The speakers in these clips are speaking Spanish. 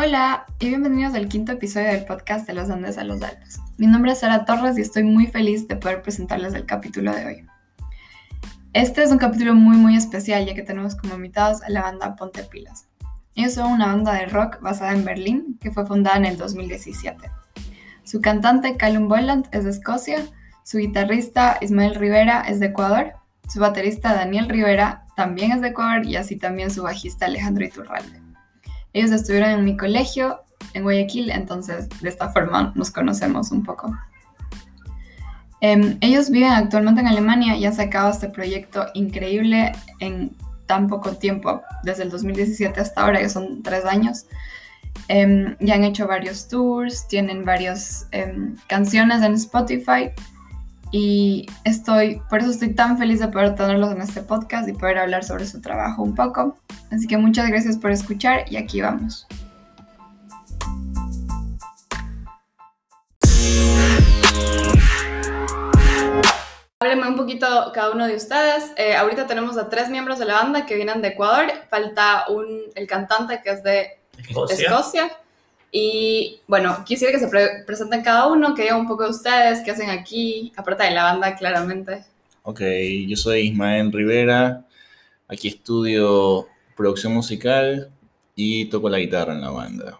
Hola y bienvenidos al quinto episodio del podcast de los Andes a los Alpes. Mi nombre es Sara Torres y estoy muy feliz de poder presentarles el capítulo de hoy. Este es un capítulo muy muy especial ya que tenemos como invitados a la banda Ponte Pilas. Ellos son una banda de rock basada en Berlín que fue fundada en el 2017. Su cantante Callum Boyland es de Escocia, su guitarrista Ismael Rivera es de Ecuador, su baterista Daniel Rivera también es de Ecuador y así también su bajista Alejandro Iturralde. Ellos estuvieron en mi colegio en Guayaquil, entonces de esta forma nos conocemos un poco. Em, ellos viven actualmente en Alemania y han sacado este proyecto increíble en tan poco tiempo, desde el 2017 hasta ahora, que son tres años. Um, ya han hecho varios tours, tienen varias em, canciones en Spotify y estoy, por eso estoy tan feliz de poder tenerlos en este podcast y poder hablar sobre su trabajo un poco. Así que muchas gracias por escuchar y aquí vamos. Háblenme un poquito cada uno de ustedes. Eh, ahorita tenemos a tres miembros de la banda que vienen de Ecuador. Falta un, el cantante que es de Escocia. Y bueno, quisiera que se presenten cada uno, que digan un poco de ustedes, qué hacen aquí, aparte de la banda, claramente. Ok, yo soy Ismael Rivera. Aquí estudio producción musical y toco la guitarra en la banda.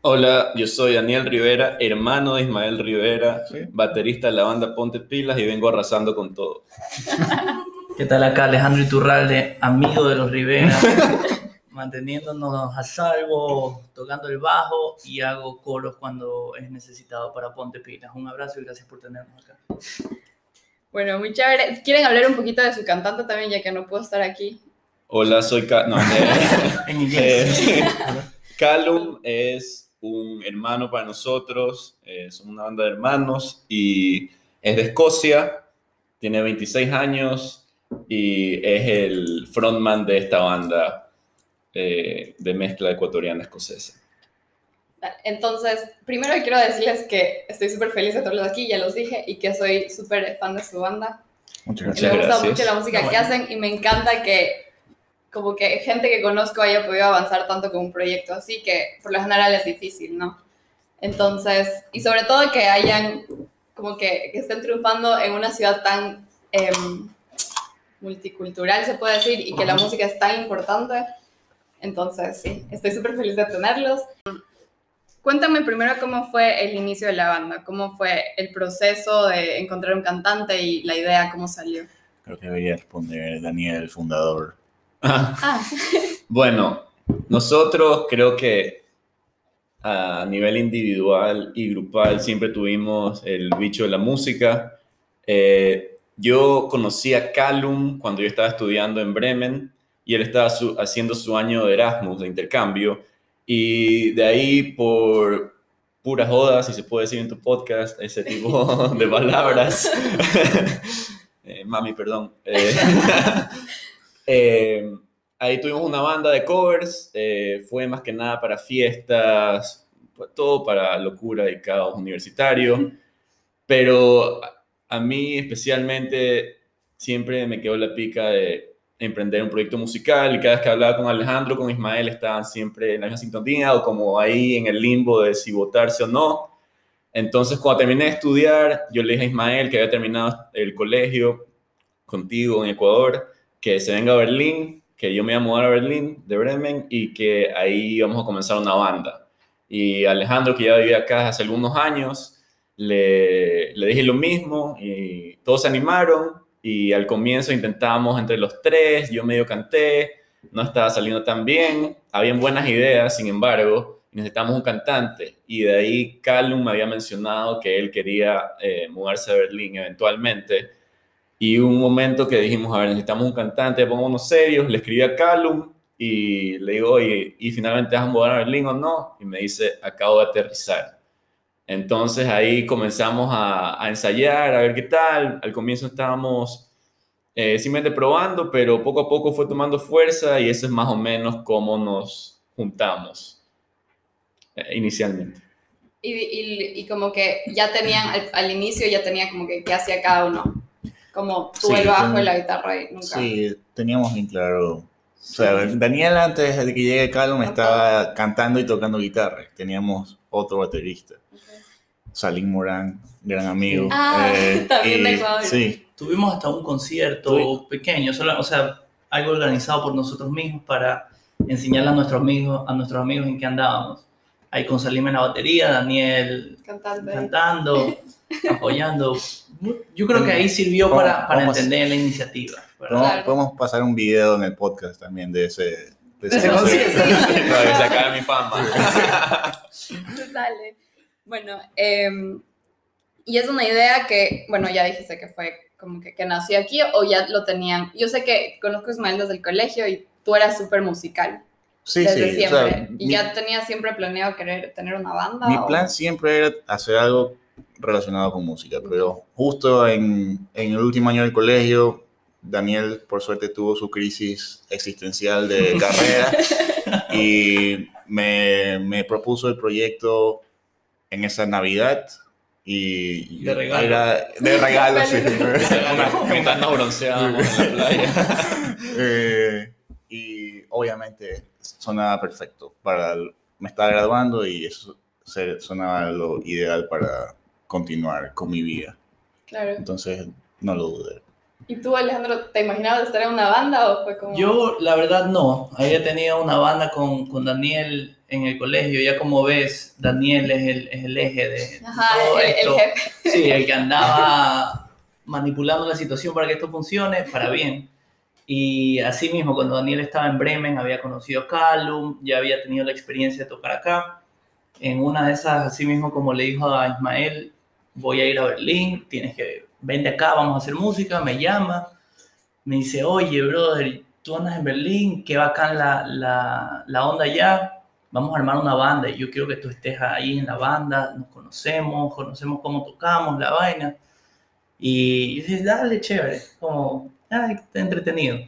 Hola, yo soy Daniel Rivera, hermano de Ismael Rivera, baterista de la banda Ponte Pilas y vengo arrasando con todo. ¿Qué tal acá Alejandro Iturralde, amigo de los Rivera, manteniéndonos a salvo, tocando el bajo y hago coros cuando es necesitado para Ponte Pilas. Un abrazo y gracias por tenernos acá. Bueno, muy chévere. ¿Quieren hablar un poquito de su cantante también, ya que no puedo estar aquí? Hola, soy... Ca no, en inglés. Eh, Callum es un hermano para nosotros, eh, somos una banda de hermanos y es de Escocia, tiene 26 años y es el frontman de esta banda eh, de mezcla ecuatoriana escocesa. Entonces, primero quiero decirles que estoy súper feliz de tenerlos aquí, ya los dije, y que soy súper fan de su banda. Muchas gracias. Me gusta mucho la música que hacen y me encanta que como que gente que conozco haya podido avanzar tanto con un proyecto así, que por lo general es difícil, ¿no? Entonces, y sobre todo que hayan, como que, que estén triunfando en una ciudad tan em, multicultural, se puede decir, y que la música es tan importante. Entonces, sí, estoy súper feliz de tenerlos. Cuéntame primero cómo fue el inicio de la banda, cómo fue el proceso de encontrar un cantante y la idea, cómo salió. Creo que debería responder Daniel, el fundador. Ah. bueno, nosotros creo que a nivel individual y grupal siempre tuvimos el bicho de la música. Eh, yo conocí a Callum cuando yo estaba estudiando en Bremen y él estaba haciendo su año de Erasmus, de intercambio. Y de ahí, por pura joda, si se puede decir en tu podcast, ese tipo de palabras. Eh, mami, perdón. Eh, Eh, ahí tuvimos una banda de covers, eh, fue más que nada para fiestas, todo para locura y caos universitario, pero a mí especialmente siempre me quedó la pica de emprender un proyecto musical y cada vez que hablaba con Alejandro, con Ismael, estaban siempre en la misma sintonía o como ahí en el limbo de si votarse o no. Entonces, cuando terminé de estudiar, yo le dije a Ismael que había terminado el colegio contigo en Ecuador que se venga a Berlín, que yo me voy a mudar a Berlín, de Bremen, y que ahí vamos a comenzar una banda. Y Alejandro, que ya vivía acá hace algunos años, le, le dije lo mismo y todos se animaron y al comienzo intentábamos entre los tres, yo medio canté, no estaba saliendo tan bien, habían buenas ideas, sin embargo, necesitamos un cantante y de ahí Callum me había mencionado que él quería eh, mudarse a Berlín eventualmente y un momento que dijimos, a ver, necesitamos un cantante, pongámonos serios, le escribí a Callum y le digo, oye, ¿y finalmente vas a mudar a Berlín o no? Y me dice, acabo de aterrizar. Entonces ahí comenzamos a, a ensayar, a ver qué tal. Al comienzo estábamos eh, simplemente probando, pero poco a poco fue tomando fuerza y eso es más o menos cómo nos juntamos eh, inicialmente. Y, y, y, como que ya tenían, al, al, inicio ya tenía como que qué hacía cada uno como tú el bajo y la guitarra y nunca. Sí, teníamos bien claro O sea, Daniel antes de que llegue Calum estaba cantando y tocando guitarra. Teníamos otro baterista, Salim Morán, gran amigo. Ah, también de Ecuador. Sí, Tuvimos hasta un concierto pequeño, solo, o sea, algo organizado por nosotros mismos para enseñarle a nuestros amigos, a nuestros amigos en qué andábamos. Ahí con Salim en la batería, Daniel Cantando. cantando, apoyando. Yo creo que ahí sirvió para, para entender la iniciativa. podemos, Claro. podemos pasar un video en el podcast también de ese, de ese concierto. No, desde acá mi fama. Dale. Bueno, em, y es una idea que, bueno, ya dijiste que fue como que, que nació aquí o ya lo tenían. Yo sé que conozco a Ismael desde el colegio y tú eras súper musical Sí, desde sí. o sea, siempre. y mi- ya tenías siempre planeado querer tener una banda. Mi o- plan siempre era hacer algo relacionado con música, pero justo en, en el último año del colegio, Daniel, por suerte, tuvo su crisis existencial de carrera y me, me propuso el proyecto en esa Navidad. Y De regalo. era- de regalo, sí. Mientras nos bronceábamos en la playa. Eh, y obviamente sonaba perfecto para el- me estaba graduando y eso se- sonaba lo ideal para continuar con mi vida Claro. entonces no lo dudé ¿Y tú, Alejandro, te imaginabas estar en una banda o fue como.? Yo, la verdad, no. Había tenido una banda con, con Daniel en el colegio. Ya como ves, Daniel es el, es el eje de Ajá, todo el, el esto. jefe. Sí, el que andaba manipulando la situación para que esto funcione, para bien. Y así mismo, cuando Daniel estaba en Bremen, había conocido a Callum, ya había tenido la experiencia de tocar acá. En una de esas, así mismo como le dijo a Ismael, voy a ir a Berlín, tienes que, vente acá, vamos a hacer música, me llama, me dice, oye, brother, tú andas en Berlín, qué bacán la, la, la onda allá, vamos a armar una banda y yo quiero que tú estés ahí en la banda, nos conocemos, conocemos cómo tocamos la vaina. Y yo dije, dale, chévere, como, ay, está entretenido.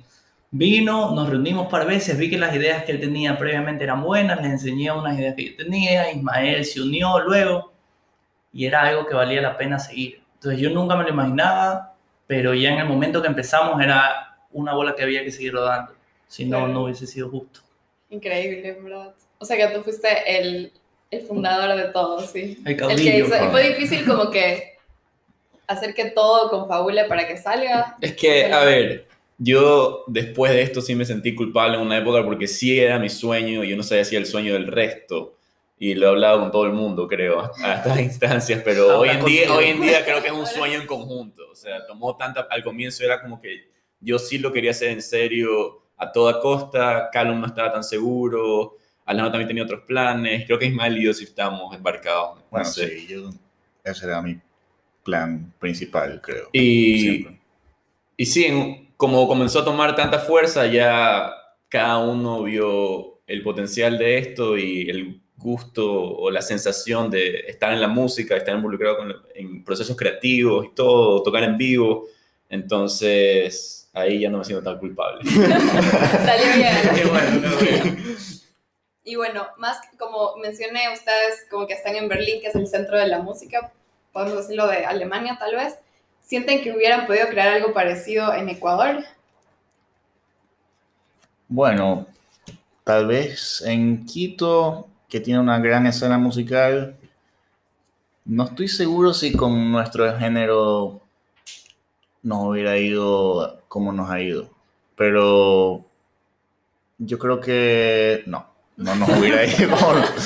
Vino, nos reunimos un par veces, vi que las ideas que él tenía previamente eran buenas, les enseñé unas ideas que yo tenía, Ismael se unió luego y era algo que valía la pena seguir. Entonces yo nunca me lo imaginaba, pero ya en el momento que empezamos era una bola que había que seguir rodando, si no, Claro. no hubiese sido justo. Increíble, verdad. O sea que tú fuiste el, el fundador de todo, sí. El El que caudillo. hizo- y fue difícil como que hacer que todo confabule para que salga. Es que, a ver, yo después de esto sí me sentí culpable en una época porque sí era mi sueño y yo no sabía si era el sueño del resto. Y lo he hablado con todo el mundo, creo, a estas instancias, pero hoy en, día, hoy en día creo que es un sueño en conjunto. O sea, tomó tanta... Al comienzo era como que yo sí lo quería hacer en serio a toda costa, Callum no estaba tan seguro, Alejandro también tenía otros planes, creo que Ismael y yo sí estábamos embarcados. no bueno sé. sí yo ese era mi plan principal creo Y, Siempre. y sí, en- como comenzó a tomar tanta fuerza, ya cada uno vio el potencial de esto y el gusto o la sensación de estar en la música, estar involucrado con- en procesos creativos y todo, tocar en vivo. Entonces, ahí ya no me siento tan culpable. Salió bien. Qué bueno, qué bueno. Y bueno, más como mencioné, ustedes como que están en Berlín, que es el centro de la música, podemos decirlo de Alemania tal vez. ¿Sienten que hubieran podido crear algo parecido en Ecuador? bueno tal vez en Quito que tiene una gran escena musical no estoy seguro si con nuestro género nos hubiera ido como nos ha ido pero yo creo que no no nos hubiera ido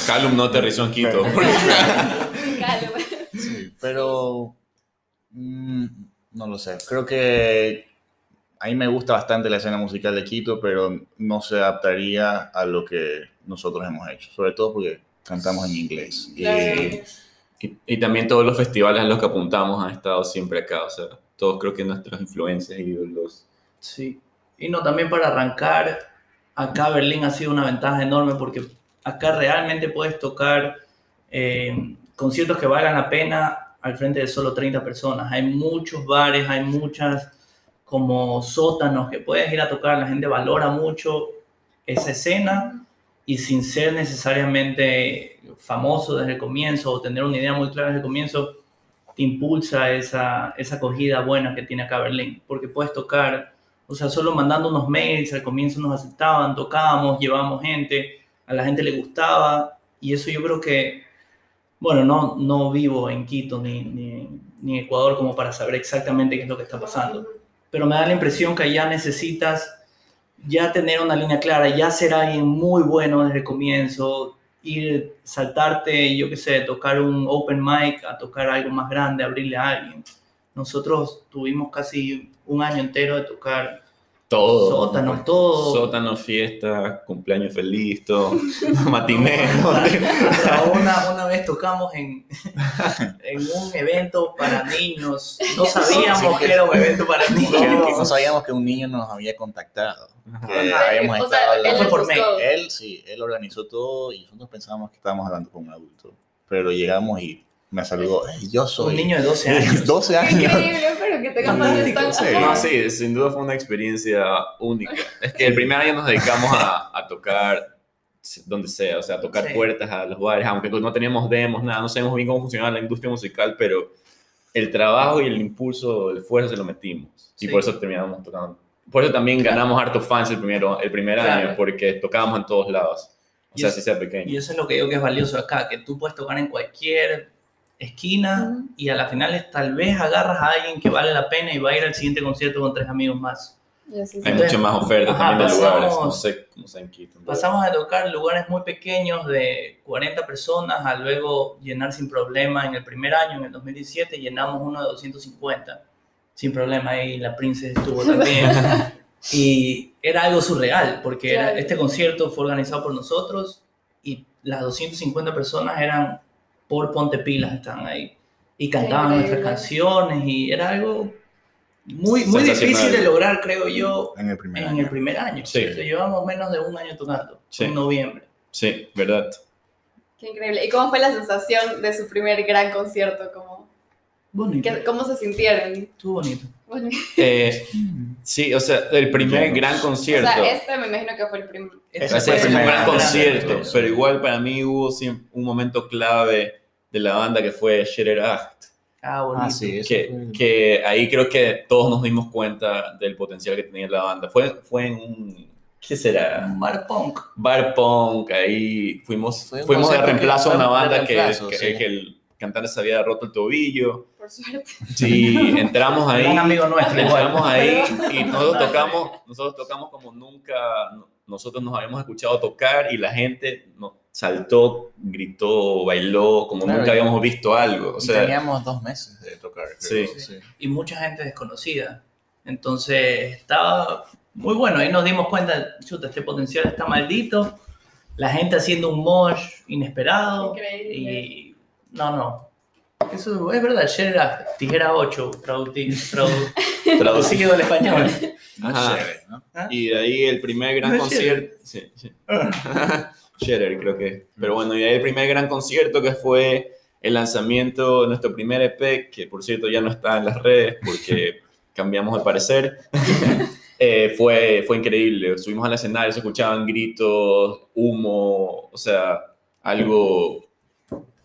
Callum no aterrizó en Quito. Sí, pero mm, no lo sé. Creo que a mí me gusta bastante la escena musical de Quito, pero no se adaptaría a lo que nosotros hemos hecho, sobre todo porque cantamos en inglés. Y- Claro. Y, y también todos los festivales a los que apuntamos han estado siempre acá. O sea, todos creo que nuestras influencias y ídolos. Sí. Y no, también para arrancar, acá Berlín ha sido una ventaja enorme porque acá realmente puedes tocar eh, conciertos que valgan la pena al frente de solo 30 personas. Hay muchos bares, hay muchas como sótanos que puedes ir a tocar, la gente valora mucho esa escena y sin ser necesariamente famoso desde el comienzo o tener una idea muy clara desde el comienzo, te impulsa esa, esa acogida buena que tiene acá Berlín, porque puedes tocar O sea, solo mandando unos mails, al comienzo nos aceptaban, tocábamos, llevábamos gente, a la gente le gustaba. Y eso yo creo que, bueno, no, no vivo en Quito ni, ni, ni Ecuador como para saber exactamente qué es lo que está pasando. Pero me da la impresión que allá necesitas ya tener una línea clara, ya ser alguien muy bueno desde el comienzo, ir, saltarte, yo qué sé, tocar un open mic, a tocar algo más grande, abrirle a alguien. Nosotros tuvimos casi un año entero de tocar Todo. sótano, todo. Sótano, fiesta, cumpleaños feliz, todo. Matiné. Una, una vez tocamos en, en un evento para niños. No sabíamos que era un evento para niños. no sabíamos que un niño nos había contactado. Que Ajá. habíamos O sea, estado él hablando. Fue por les mail. gustó. Él sí, él organizó todo y nosotros pensábamos que estábamos hablando con un adulto. Pero llegamos y me saludó. "Hey, yo soy. Un niño de 12 años. 12 Qué años. increíble, pero que Fantástico, tan sí. No, sí, sin duda fue una experiencia única. Es que el primer año nos dedicamos a, a tocar donde sea, o sea, a tocar Sí. puertas a los bares, aunque no teníamos demos, nada, no sabemos bien cómo funcionaba la industria musical, pero el trabajo y el impulso, el esfuerzo se lo metimos. Y Sí. por eso terminamos tocando. Por eso también ganamos hartos fans el, primero, el primer Claro. año, porque tocábamos en todos lados. O Y sea, es- si sea pequeño. Y eso es lo que digo que es valioso acá, que tú puedes tocar en cualquier esquina y a la final es- tal vez agarras a alguien que vale la pena y va a ir al siguiente concierto con tres amigos más. Sí, sí. Hay muchas más ofertas ajá, también de lugares. pasamos- No sé cómo se Quito. Pasamos de tocar lugares muy pequeños de 40 personas a luego llenar sin problema en el primer año, en el 2017, llenamos uno de 250 sin problema. Ahí la Princess estuvo también. y era algo surreal, porque era- este concierto fue organizado por nosotros y las 250 personas eran por Ponte Pilas, estaban ahí. Y cantaban nuestras increíble. canciones y era algo muy, muy difícil de lograr, creo yo, En el primer en año. el primer año. Sí. O sea, llevamos menos de un año tocando, Sí. en noviembre. Sí, verdad. Qué increíble. ¿Y cómo fue la sensación de su primer gran concierto? ¿Cómo, Bonito. cómo se sintieron? Estuvo bonito. Bueno, Eh, sí, o sea, el primer Llenos. gran o concierto. sea, este me imagino que fue el primer. Ese Ese Ese fue el primer gran gran concierto, concierto. pero igual para mí hubo un momento clave de la banda que fue Shatter Act, Ah, bonito. Ah, sí, eso que, fue- que ahí creo que todos nos dimos cuenta del potencial que tenía la banda. Fue, fue en un, ¿qué será? Bar punk. Bar punk, ahí fuimos, fuimos de reemplazo a una banda que, que, sí. que el cantante se había roto el tobillo. Por suerte. Sí, entramos ahí. Un amigo nuestro. Entramos ahí y nosotros tocamos, nosotros tocamos como nunca no- nosotros nos habíamos escuchado tocar y la gente no- saltó, gritó, bailó, como Claro, nunca habíamos visto algo. O sea, teníamos dos meses de tocar. creo. Sí. Y mucha gente desconocida. Entonces estaba muy bueno. Ahí nos dimos cuenta, chuta, este potencial está maldito. La gente haciendo un mosh inesperado. Increíble. Y no, no. Eso es verdad. Ayer era tijera 8 traduci- tradu- traducido al español. Ajá. ¿no? y de ahí el primer gran No concierto. Sí, sí. Creo que. Pero bueno, y de ahí el primer gran concierto que fue el lanzamiento de nuestro primer EP, que por cierto ya no está en las redes porque cambiamos de parecer. Eh, fue, fue increíble. Subimos al escenario, se escuchaban gritos, humo, o sea, algo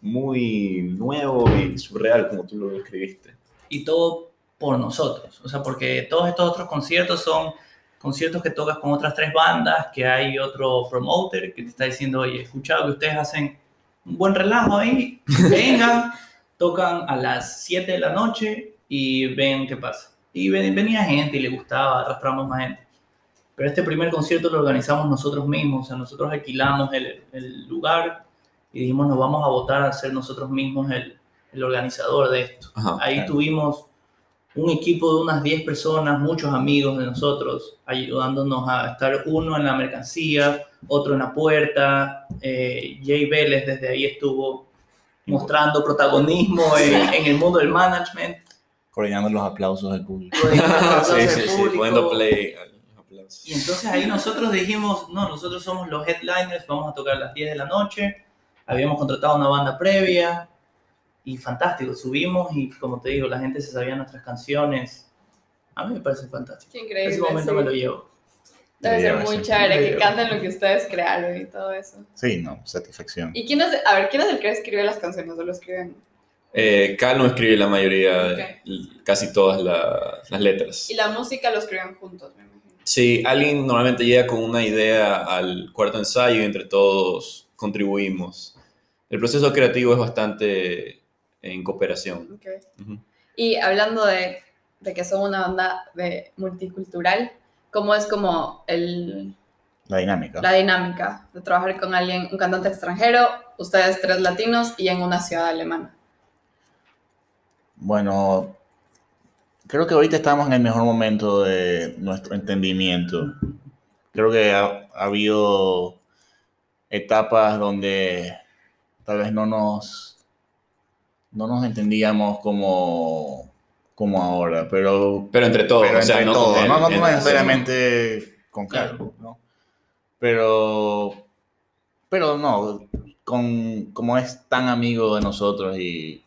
muy nuevo y surreal, como tú lo describiste. y todo por nosotros. O sea, porque todos estos otros conciertos son conciertos que tocas con otras tres bandas, que hay otro promoter que te está diciendo, oye, he escuchado que ustedes hacen un buen relajo ahí, vengan, tocan a las 7 de la noche y ven qué pasa. Y ven- venía gente y le gustaba, arrastramos más gente. Pero este primer concierto lo organizamos nosotros mismos, o sea, nosotros alquilamos el, el lugar y dijimos, nos vamos a votar a ser nosotros mismos el, el organizador de esto. Ajá. Ahí Claro. tuvimos un equipo de unas 10 personas, muchos amigos de nosotros, ayudándonos a estar uno en la mercancía, otro en la puerta. Eh, Jay Vélez desde ahí estuvo mostrando protagonismo en, en el mundo del management. Coordinando los aplausos del público. Sí, aplausos sí, sí, público. poniendo play. aplausos. Y entonces ahí nosotros dijimos, no, nosotros somos los headliners, vamos a tocar a las 10 de la noche. Habíamos contratado una banda previa y fantástico, subimos y como te digo, la gente se sabía nuestras canciones. A mí me parece fantástico. Qué increíble. Ese momento sí. me lo llevo. Debe ser muy chévere que canten lo que ustedes crearon y todo eso. Sí, no, satisfacción. ¿Y quién es, a ver, quién es el que escribe las canciones o lo escriben? Eh, Calum escribe la mayoría, Ok. l- casi todas la- las letras. Y la música lo escriben juntos, me imagino. Sí, alguien normalmente llega con una idea al cuarto ensayo y entre todos contribuimos. El proceso creativo es bastante en cooperación. Y hablando de, de que son una banda de multicultural, ¿cómo es como el, La dinámica. la dinámica de trabajar con alguien, un cantante extranjero, ustedes tres latinos y en una ciudad alemana? Bueno, creo que ahorita estamos en el mejor momento de nuestro entendimiento. Creo que ha, ha habido etapas donde tal vez no nos, no nos entendíamos como, como ahora, pero Pero entre todos, pero o sea, entre no todos, no, necesariamente con Carlos, ¿no? Pero, pero no, con, como es tan amigo de nosotros y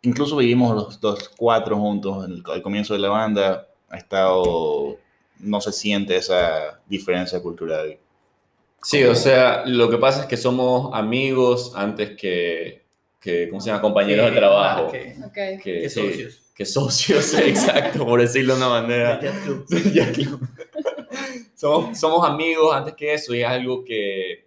incluso vivimos los, los cuatro juntos en el- al comienzo de la banda, ha estado, no se siente esa diferencia cultural. Sí, o sea, lo que pasa es que somos amigos antes que, que ¿cómo se llama? Compañeros de trabajo. ah, que- Ok. Que, que socios. que socios, exacto, por decirlo de una manera. Somos, somos amigos antes que eso y es algo que,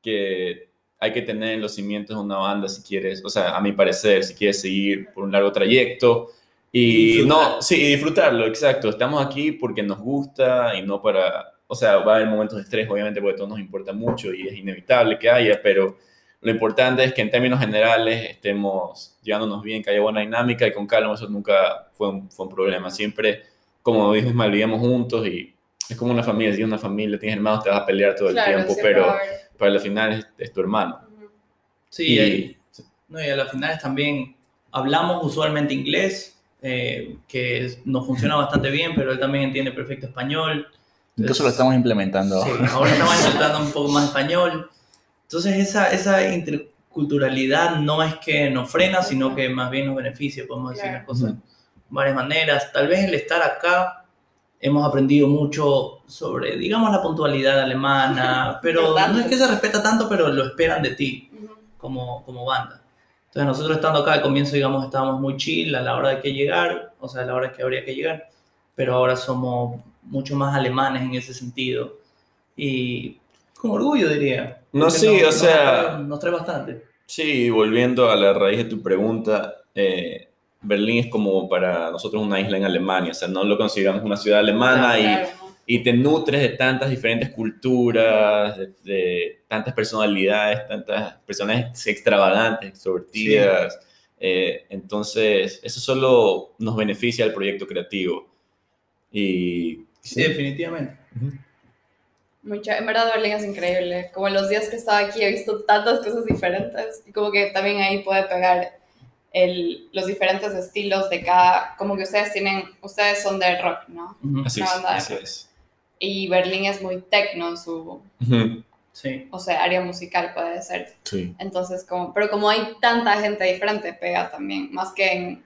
que hay que tener en los cimientos de una banda si quieres, o sea, a mi parecer, si quieres seguir por un largo trayecto. Y Disfrutar. no, sí, y disfrutarlo, exacto. Estamos aquí porque nos gusta y no para, o sea, va a haber momentos de estrés, obviamente, porque a todos nos importa mucho y es inevitable que haya, pero lo importante es que en términos generales estemos llevándonos bien, que haya buena dinámica y con calma, eso nunca fue un, fue un problema. Siempre, como dijo Ismael, vivíamos juntos y es como una familia, si tienes una familia, tienes hermanos, te vas a pelear todo el Claro, tiempo, pero para el final es, es tu hermano. Sí, Y- y, no, y a las finales también hablamos usualmente inglés, eh, que nos funciona bastante bien, pero él también entiende perfecto español. Entonces lo estamos implementando. Sí, ahora estamos intentando un poco más español. Entonces esa, esa interculturalidad no es que nos frena, sino que más bien nos beneficia, podemos decir Claro. las cosas de varias maneras. Tal vez el estar acá hemos aprendido mucho sobre, digamos, la puntualidad alemana, pero no es que se respeta tanto, pero lo esperan de ti como, como banda. Entonces nosotros estando acá al comienzo, digamos, estábamos muy chill a la hora de que llegar, o sea, a la hora que habría que llegar, pero ahora somos mucho más alemanes en ese sentido. Y con orgullo diría. No, sí, nos- o nos sea- trae- Nos trae bastante. Sí, volviendo a la raíz de tu pregunta, eh, Berlín es como para nosotros una isla en Alemania, o sea, no lo consideramos una ciudad alemana y, Claro, ¿no? y te nutres de tantas diferentes culturas, de, de tantas personalidades, tantas personas extravagantes, extrovertidas. Eh, entonces, eso solo nos beneficia al proyecto creativo. Y Sí, definitivamente. Ujú. Mucho, en verdad Berlín es increíble. Como en los días que estaba aquí he visto tantas cosas diferentes y como que también ahí puede pegar el, los diferentes estilos de cada, como que ustedes tienen, ustedes son de rock, ¿no? Así es. así es. Y Berlín es muy techno en su, Ujú. Sí. o sea, área musical puede ser. Sí. Entonces, como, pero como hay tanta gente diferente, pega también, más que en,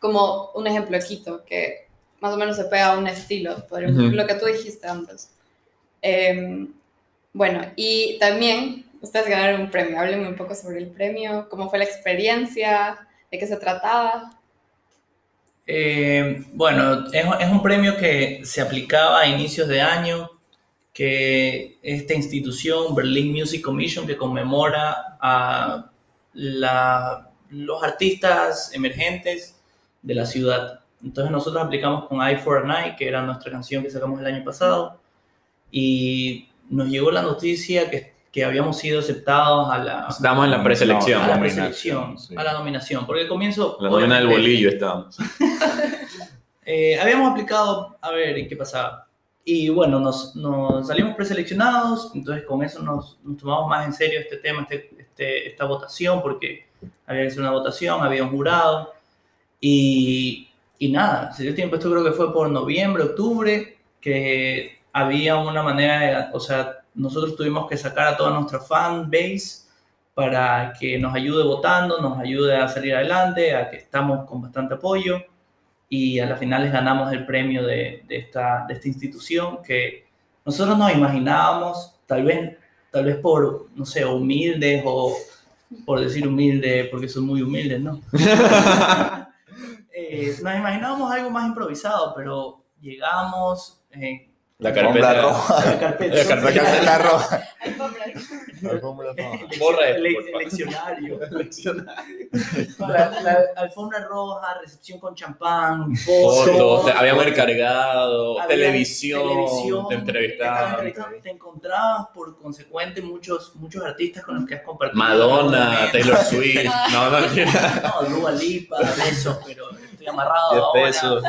como un ejemplo Quito, que más o menos se pega a un estilo, podríamos- Ujú. lo que tú dijiste antes. Em, bueno, y también ustedes ganaron un premio, háblenme un poco sobre el premio, cómo fue la experiencia, de qué se trataba. Eh, bueno, es, es un premio que se aplicaba a inicios de año, que esta institución, Berlin Music Commission, que conmemora a la- los artistas emergentes de la ciudad. Entonces nosotros aplicamos con I for a Night, que era nuestra canción que sacamos el año pasado, y nos llegó la noticia que, que habíamos sido aceptados a la, Estamos en la preselección. a la nominación, preselección, sí. a la nominación, porque al comienzo... La novena del bolillo estábamos. eh, habíamos aplicado a ver qué pasaba. Y bueno, nos, nos salimos preseleccionados, entonces con eso nos, nos tomamos más en serio este tema, este, este- esta votación, porque había que hacer una votación, había un jurado. Y, y nada, se dio tiempo, esto creo que fue por noviembre, octubre, que había una manera de, o sea, nosotros tuvimos que sacar a toda nuestra fan base para que nos ayude votando, nos ayude a salir adelante, a que estamos con bastante apoyo y a las finales ganamos el premio de, de esta, de esta institución que nosotros nos imaginábamos, tal vez, tal vez por, no sé, humildes o por decir humilde, porque son muy humildes, ¿no? Eh, nos imaginábamos algo más improvisado, pero llegamos, eh, La carpeta. roja. La carpeta. La carpeta. Carpeta roja. Alfombra. Roja. Borra esto, El, leccionario. Leccionario. La, la alfombra roja, recepción con champán, Fotos, te- habíamos recargado, Había televisión, televisión, te entrevistaban. Te encontrabas por consecuente muchos, muchos artistas con los que has compartido. Madonna, Taylor Swift, no, no. No, Dua Lipa, eso, pero estoy amarrado 10 ahora. pesos.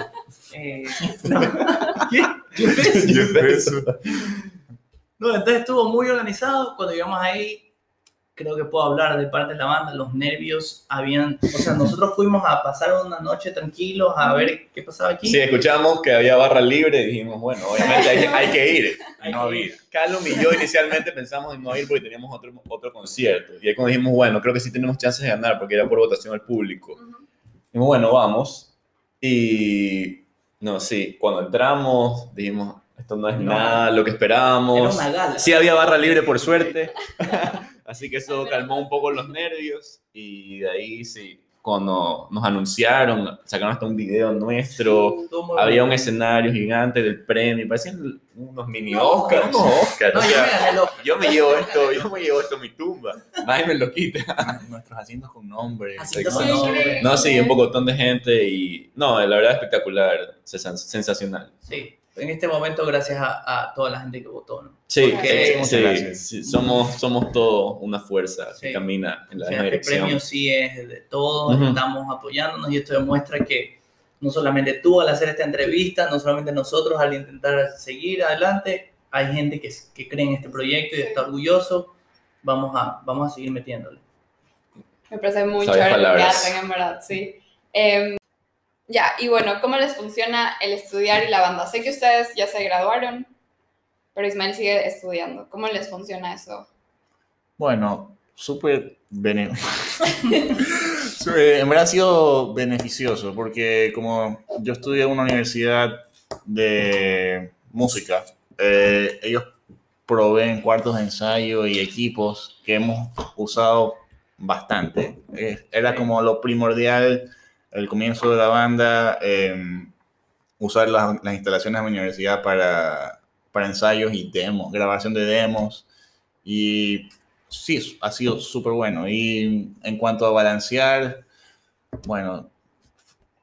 Eh, no. ¿Qué? ¿Qué pesos? 10 pesos. No, entonces estuvo muy organizado. Cuando llegamos ahí, creo que puedo hablar de parte de la banda. Los nervios habían. O sea, nosotros fuimos a pasar una noche tranquilos a ver qué pasaba aquí. Sí, escuchamos que había barra libre y dijimos, bueno, obviamente hay, hay que ir. Hay no que ir. había. Callum y yo inicialmente pensamos en no ir porque teníamos otro, otro concierto. Y ahí cuando dijimos, bueno, creo que sí tenemos chances de ganar porque era por votación al público. Dijimos, bueno, vamos. Y no, sí, cuando entramos dijimos, esto no es No. nada lo que Era esperábamos. una gala. Sí había barra libre por suerte. Así que eso calmó un poco los nervios. Y de ahí sí, cuando nos anunciaron, sacaron hasta un video nuestro. Muy Había un escenario gigante del premio, parecían unos mini No, Oscars, no. unos Oscars. No, o yo sea, me el Oscar. yo me llevo esto, yo me llevo esto a mi tumba. Nadie me lo quita. Nuestros asientos con nombre. Asientos con nombre. No, sí, un pocotón de gente y no, la verdad espectacular, sens- sensacional. Sí, en este momento gracias a, a toda la gente que votó, ¿no? Sí, Porque- sí, sí, somos, somos todos una fuerza que camina en la O sea, misma este dirección. premio sí es de todos, Ujú. estamos apoyándonos y esto demuestra que no solamente tú al hacer esta entrevista, no solamente nosotros al intentar seguir adelante, hay gente que, que cree en este proyecto y está orgulloso. Vamos a, vamos a seguir metiéndole. Me parece muy chévere en verdad, sí. Em, ya, y bueno, ¿cómo les funciona el estudiar y la banda? Sé que ustedes ya se graduaron, pero Ismael sigue estudiando. ¿Cómo les funciona eso? Bueno, súper bene- En verdad ha sido beneficioso porque como yo estudié en una universidad de música, eh, ellos proveen cuartos de ensayo y equipos que hemos usado bastante. Eh, era como lo primordial el comienzo de la banda, eh, usar las, las instalaciones de la universidad para, para ensayos y demos, grabación de demos. Y sí, ha sido súper bueno. Y en cuanto a balancear, bueno,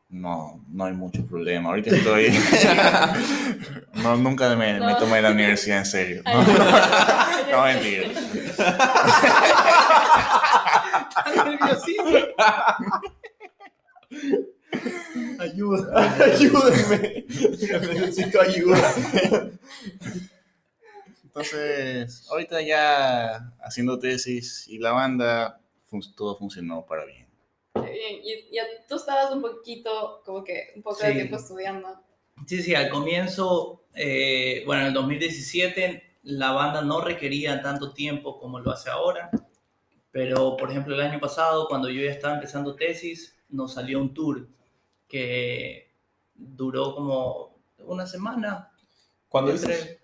no, no hay mucho problema. Ahorita estoy... no, nunca me, me tomé la universidad en serio. No, no, mentira. Ayuda, ayúdenme. Necesito ayuda. Entonces, ahorita ya haciendo tesis y la banda, todo funcionó para bien. Qué bien. Y, y tú estabas un poquito, como que un poco de Sí. tiempo estudiando. Sí, sí, al comienzo, eh, bueno, en el 2017 la banda no requería tanto tiempo como lo hace ahora, pero por ejemplo el año pasado, cuando yo ya estaba empezando tesis, nos salió un tour que duró como una semana ¿Cuándo entre,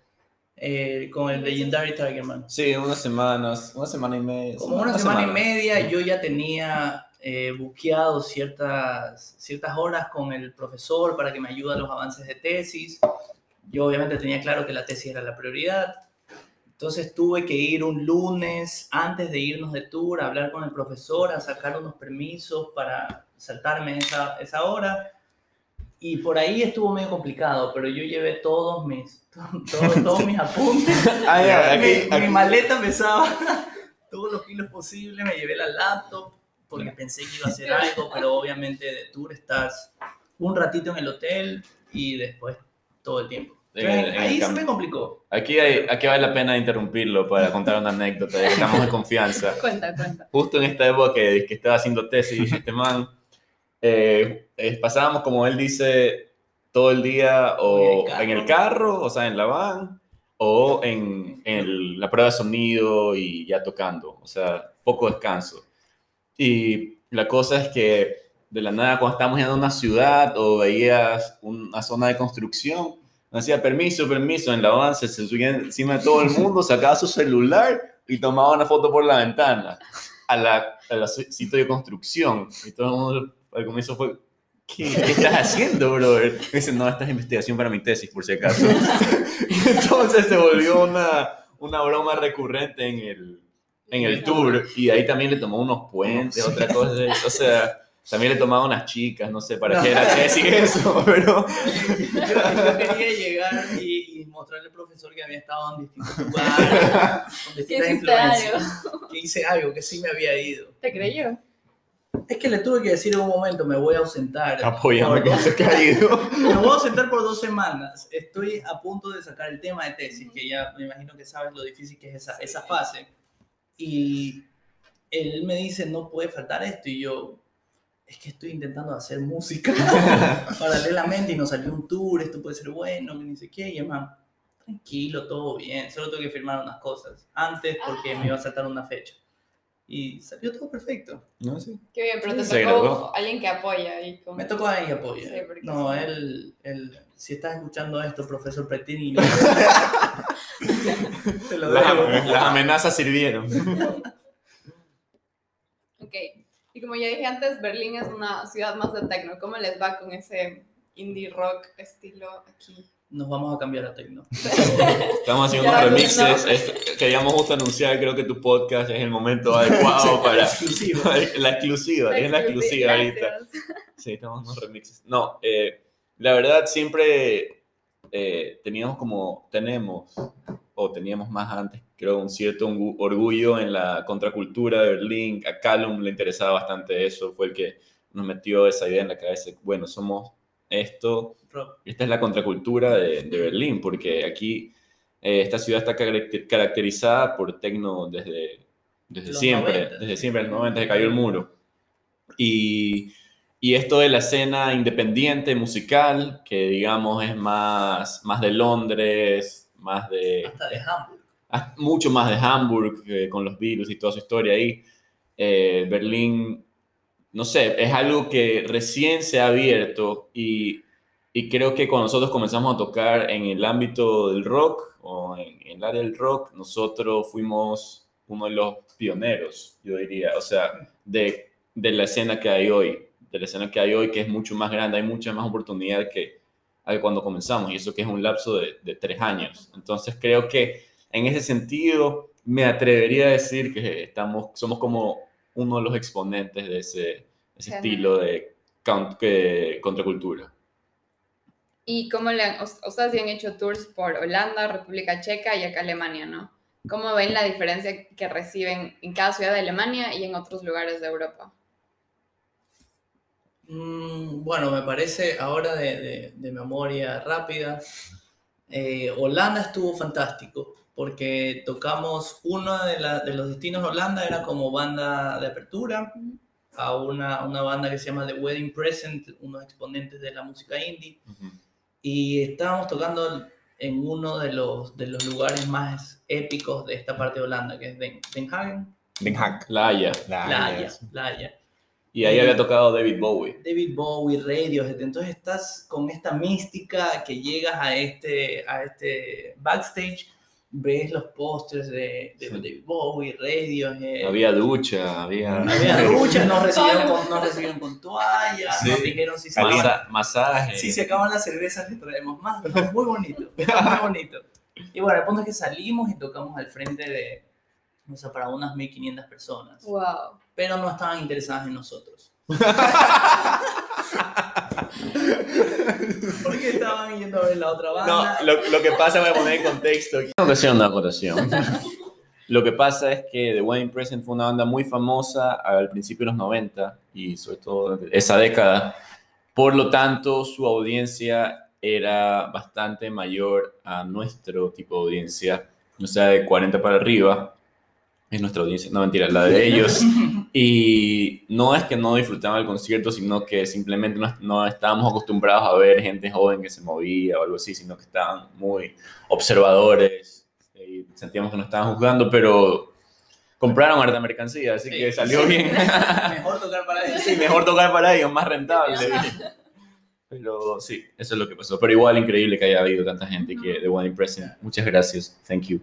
eh, con el Legendary Tigerman. Sí, unas semanas, una semana y media. Como una semana y media yo ya tenía eh, buqueado ciertas, ciertas horas con el profesor para que me ayude a los avances de tesis. Yo obviamente tenía claro que la tesis era la prioridad. Entonces tuve que ir un lunes antes de irnos de tour a hablar con el profesor, a sacar unos permisos para saltarme esa, esa hora. Y por ahí estuvo medio complicado, pero yo llevé todos mis, todos, todos mis apuntes. Ah, ya, Mi- aquí, mi, aquí- maleta pesaba todos los kilos posibles, me llevé la laptop porque pensé que iba a hacer algo, pero obviamente de tour estás un ratito en el hotel y después todo el tiempo. Entonces, el ahí se me complicó. Aquí, hay, aquí vale la pena interrumpirlo para contar una anécdota, ya que estamos en confianza. Cuenta, cuenta. Justo en esta época que, que estaba haciendo tesis, este man, eh, eh, pasábamos, como él dice, todo el día o En el en el carro. carro, o sea, en la van, o en, en el- la prueba de sonido y ya tocando, o sea, poco descanso. Y la cosa es que de la nada, cuando estábamos en una ciudad o veías una zona de construcción, decía permiso, permiso, en la avance se subía encima de todo el mundo, sacaba su celular y tomaba una foto por la ventana a la, a la si- sitio de construcción. Y todo el mundo al comienzo fue, ¿qué, qué estás haciendo, brother? Me dice, no, esta es investigación para mi tesis, por si acaso. Y entonces se volvió una, una broma recurrente en el, en el tour. Y ahí también le tomó unos puentes, otra cosa. O sea, también le tomaba unas chicas, no sé para qué era tesis eso, pero... Yo, yo quería llegar y, y mostrarle al profesor que había estado en distintos lugares, con distintas hiciste influencias. Que hice algo, que sí me había ido. ¿Te creyó? Es que le tuve que decir en un momento, me voy a ausentar. Con dos- ese caído. Me voy a ausentar por dos semanas. Estoy a punto de sacar el tema de tesis, que ya me imagino que sabes lo difícil que es esa, esa fase. Y él me dice, no puede faltar esto. Y yo, es que estoy intentando hacer música paralelamente y nos salió un tour, esto puede ser bueno, que ni sé qué. Y además, tranquilo, todo bien. Solo tengo que firmar unas cosas antes porque me iba a saltar una fecha. Y salió todo perfecto. No, sí. Qué bien, pero te tocó alguien que apoya y como... Me tocó ahí apoyo. Sí, porque no, sí. él, él, si estás escuchando esto, profesor Pretini, te lo Las, las amenazas sirvieron. Ok. Y como ya dije antes, Berlín es una ciudad más de techno. ¿Cómo les va con ese indie rock estilo aquí? Nos vamos a cambiar a Tecno. Estamos haciendo unos remixes. no. Queríamos justo anunciar, creo que tu podcast es el momento adecuado para la exclusiva. Es la exclusiva ahorita. Sí, estamos unos remixes. No, eh, la verdad siempre eh, teníamos como, tenemos, o teníamos más antes, creo, un cierto orgu- orgullo en la contracultura de Berlín. A Callum le interesaba bastante eso, fue el que nos metió esa idea en la cabeza. Bueno, somos esto, esta es la contracultura de, de Berlín, porque aquí eh, esta ciudad está caracter- caracterizada por tecno desde, desde Los siempre, 90. desde siempre, el 90 que cayó el muro. Y, y esto de la escena independiente musical, que digamos es más, más de Londres, más de, Hasta de Hamburg. hasta- mucho más de Hamburg, eh, con los virus y toda su historia ahí. Eh, Berlín, no sé, es algo que recién se ha abierto y, y creo que cuando nosotros comenzamos a tocar en el ámbito del rock o en, en el área del rock, nosotros fuimos uno de los pioneros, yo diría, o sea, de, de la escena que hay hoy, de la escena que hay hoy, que es mucho más grande, hay mucha más oportunidad que, a cuando comenzamos, y eso que es un lapso de, de tres años. Entonces creo que en ese sentido me atrevería a decir que estamos, somos como uno de los exponentes de ese, ese estilo de count- que- contracultura. ¿Y cómo le han, ustedes sí han hecho tours por Holanda, República Checa y acá Alemania, ¿no? ¿Cómo ven la diferencia que reciben en cada ciudad de Alemania y en otros lugares de Europa? Mm, bueno, me parece ahora de, de- de memoria rápida. eh, Holanda estuvo fantástico porque tocamos uno de, la- de los destinos de Holanda, era como banda de apertura a una, una banda que se llama The Wedding Present, unos exponentes de la música indie. y estábamos tocando en uno de los, de los lugares más épicos de esta parte de Holanda, que es Den, Den Haag, Den Haag. La Haya. La La Haya, Haya, sí. La Haya. Y ahí había tocado David Bowie. David Bowie, Radiohead, entonces estás con esta mística que llegas a este, a este backstage, ves los pósters de, de Sí. David Bowie, Radiohead, Había ducha, había, había ducha, nos recibieron con, nos recibieron con toallas, Sí. nos dijeron si se, acaban, masa- masaje. si se acaban las cervezas les traemos más, No, muy bonito, muy bonito. Y bueno, el punto es que salimos y tocamos al frente de, o sea, para unas 1500 personas, Wow. Pero no estaban interesadas en nosotros. Porque estaban yendo a ver la otra No, banda. lo, lo que pasa, voy a poner en contexto. Tengo que hacer una acotación. Lo que pasa es que The Wedding Present fue una banda muy famosa al principio de los 90 y sobre todo esa década. Por lo tanto, su audiencia era bastante mayor a nuestro tipo de audiencia, o sea, de 40 para arriba. Es nuestra audiencia, no mentira, la de ellos. Y no es que no disfrutaban el concierto, sino que simplemente no, no estábamos acostumbrados a ver gente joven que se movía o algo así, sino que estaban muy observadores y sentíamos que nos estaban juzgando, pero compraron harta mercancía, así Sí. que salió bien. Mejor tocar para ellos. sí, mejor tocar para ellos, más rentable. Pero sí, eso es lo que pasó. Pero igual increíble que haya habido tanta gente que de One Present. Muchas gracias. Thank you.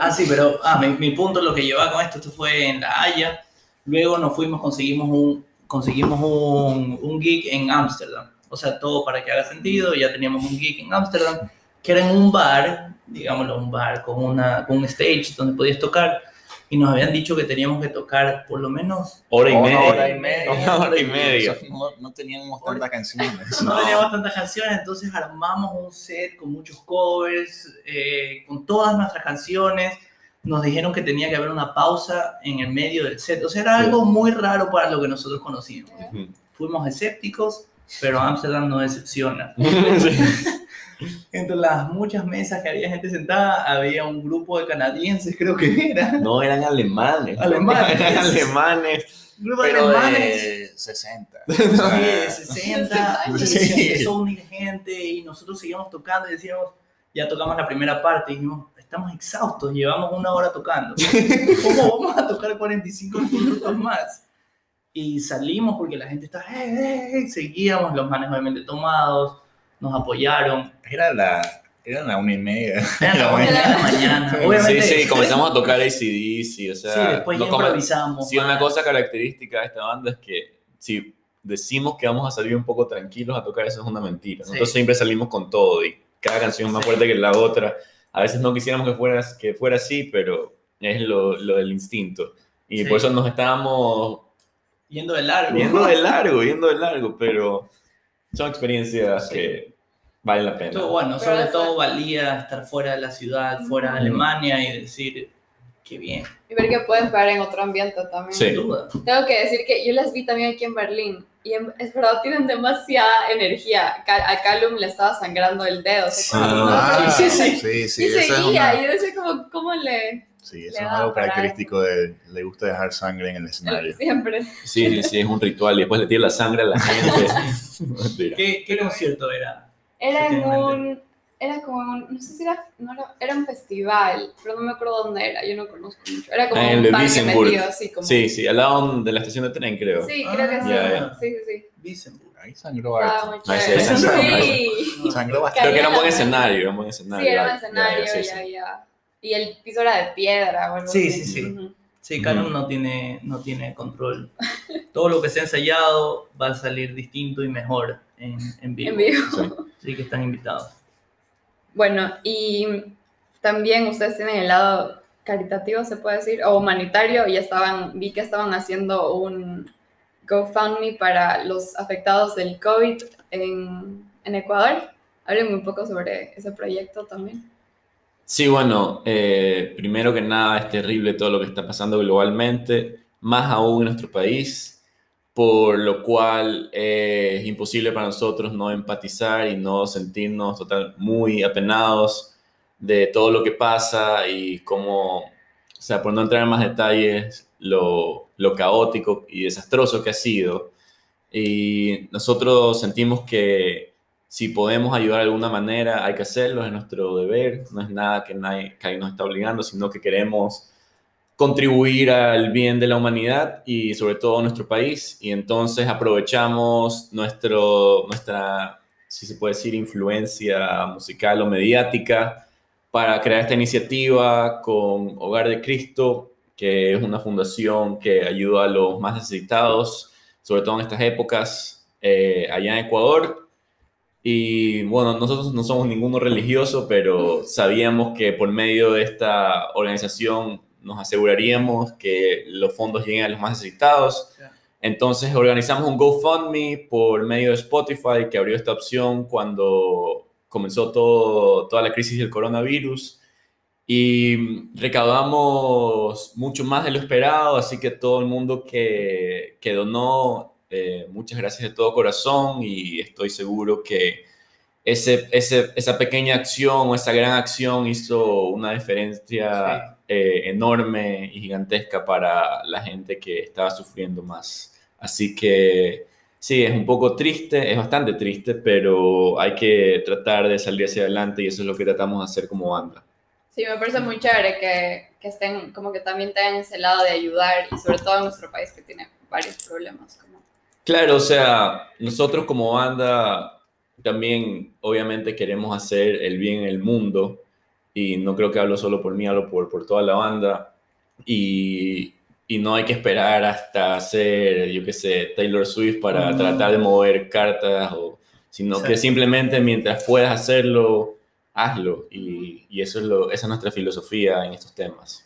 Ah, sí, pero ah, mi, mi punto, lo que llevaba con esto, esto fue en La Haya. Luego nos fuimos, conseguimos un, conseguimos un, un gig en Ámsterdam. O sea, todo para que haga sentido, ya teníamos un gig en Ámsterdam, que era en un bar, digámoslo, un bar con, una, con un stage donde podías tocar. Y nos habían dicho que teníamos que tocar por lo menos Hora y media. hora y media. Una hora y media. No, no teníamos tantas canciones. no teníamos tantas canciones, entonces armamos un set con muchos covers, eh, con todas nuestras canciones. Nos dijeron que tenía que haber una pausa en el medio del set. O sea, era Sí. algo muy raro para lo que nosotros conocíamos. Ujú. Fuimos escépticos, pero Amsterdam no decepciona. Sí. Entre las muchas mesas que había gente sentada, había un grupo de canadienses, creo que era. No, eran alemanes. Alemanes. Eran alemanes. Un grupo de Pero alemanes. de 60. Sí, 60, y Sí. se empezó a unir gente y nosotros seguíamos tocando y decíamos, ya tocamos la primera parte y dijimos, estamos exhaustos, llevamos una hora tocando. ¿Cómo vamos a tocar 45 minutos más? Y salimos porque la gente estaba, "Eh, eh, eh", seguíamos, los manes obviamente tomados, nos apoyaron. Era la, era la una y media. Era la una de la mañana. Obviamente, Sí, sí, comenzamos a tocar ACDC, o sea, Sí, después ya improvisamos. Sí, una cosa característica de esta banda es que si decimos que vamos a salir un poco tranquilos a tocar, eso es una mentira. Nosotros Sí. siempre salimos con todo y cada canción es más fuerte que la otra. A veces no quisiéramos que fuera, que fuera así, pero es lo, lo del instinto. Y Sí. por eso nos estábamos Yendo de largo. yendo de largo, yendo de largo, pero son experiencias Sí. que valen la pena. Todo, bueno, Pero sobre eso- todo valía estar fuera de la ciudad, fuera de Ujú. Alemania y decir, qué bien, Y ver que puedes ver en otro ambiente también. Sí. sin duda. Tengo que decir que yo las vi también aquí en Berlín y en- es verdad, tienen demasiada energía. A Callum le estaba sangrando el dedo. como- Ah, sí, sí. sí, sí. y esa es seguía, una- y yo decía como, ¿cómo le...? Sí, Le eso es algo característico de le gusta dejar sangre en el escenario. Siempre. Sí, sí, sí, es un ritual y después le tira la sangre a la gente. ¿Qué, qué concierto era? Era en un... Era como un... No sé si era... No era, era un festival, pero no me acuerdo dónde era. Yo no conozco mucho. Era como Ah, en un parque metido así como... Sí, sí, al lado de la estación de tren, creo. Sí, creo que sí. Ya, ya. Sí, sí, sí. Wissenburg. Ahí sangró Estaba harto. muy Ah, sí, chévere. esa sangró, Sí. Sangró Creo que era un buen escenario, era un buen escenario. Sí, era un escenario, ya, sí, ya, sí. ya. Y el piso era de piedra o algo Sí, sí, sí. Ujú. Sí, Callum no tiene, no tiene control. Todo lo que se ha ensayado va a salir distinto y mejor en, en vivo. En vivo. Sí. Así que están invitados. Bueno, y también ustedes tienen el lado caritativo, se puede decir, o humanitario, y estaban, vi que estaban haciendo un GoFundMe para los afectados del COVID en, Ecuador. Háblenme un poco sobre ese proyecto también. Sí, bueno, eh, primero que nada es terrible todo lo que está pasando globalmente, más aún en nuestro país, por lo cual eh, es imposible para nosotros no empatizar y no sentirnos total, muy apenados de todo lo que pasa y cómo, o sea, por no entrar en más detalles, lo, lo caótico y desastroso que ha sido. Y nosotros sentimos que si podemos ayudar de alguna manera, hay que hacerlo, es nuestro deber, no es nada que nadie, que nos está obligando, sino que queremos contribuir al bien de la humanidad y sobre todo nuestro país. Y entonces aprovechamos nuestro, nuestra, si se puede decir, influencia musical o mediática para crear esta iniciativa con Hogar de Cristo, que es una fundación que ayuda a los más necesitados, sobre todo en estas épocas, eh, allá en Ecuador. Y bueno, nosotros no somos ninguno religioso, pero sabíamos que por medio de esta organización nos aseguraríamos que los fondos lleguen a los más necesitados. Entonces organizamos un GoFundMe por medio de Spotify que abrió esta opción cuando comenzó todo, toda la crisis del coronavirus. Y recaudamos mucho más de lo esperado, así que todo el mundo que, que donó, eh, muchas gracias de todo corazón y estoy seguro que ese, ese, esa pequeña acción o esa gran acción hizo una diferencia eh, enorme y gigantesca para la gente que estaba sufriendo más. Así que sí, es un poco triste, es bastante triste, pero hay que tratar de salir hacia adelante y eso es lo que tratamos de hacer como banda. Sí, me parece muy chévere que, que estén, como que también tengan ese lado de ayudar y sobre todo en nuestro país que tiene varios problemas. Como... Claro, o sea, nosotros como banda también obviamente queremos hacer el bien en el mundo y no creo que hablo solo por mí, hablo por, por toda la banda y y no hay que esperar hasta hacer, yo qué sé, Taylor Swift para Mm. tratar de mover cartas, o, sino que simplemente mientras puedas hacerlo, hazlo. Y, y eso es lo, esa es nuestra filosofía en estos temas.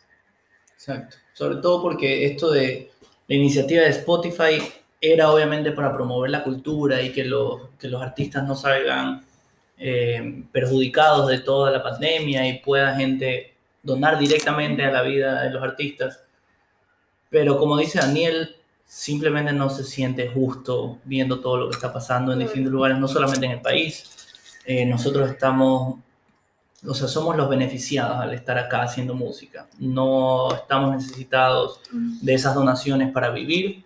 Exacto. Sobre todo porque esto de la iniciativa de Spotify era obviamente para promover la cultura y que, los que los artistas no salgan eh, perjudicados de toda la pandemia y pueda gente donar directamente a la vida de los artistas. Pero como dice Daniel, simplemente no se siente justo viendo todo lo que está pasando en distintos lugares, no solamente en el país. Eh, nosotros estamos o sea, somos los beneficiados al estar acá haciendo música. No estamos necesitados de esas donaciones para vivir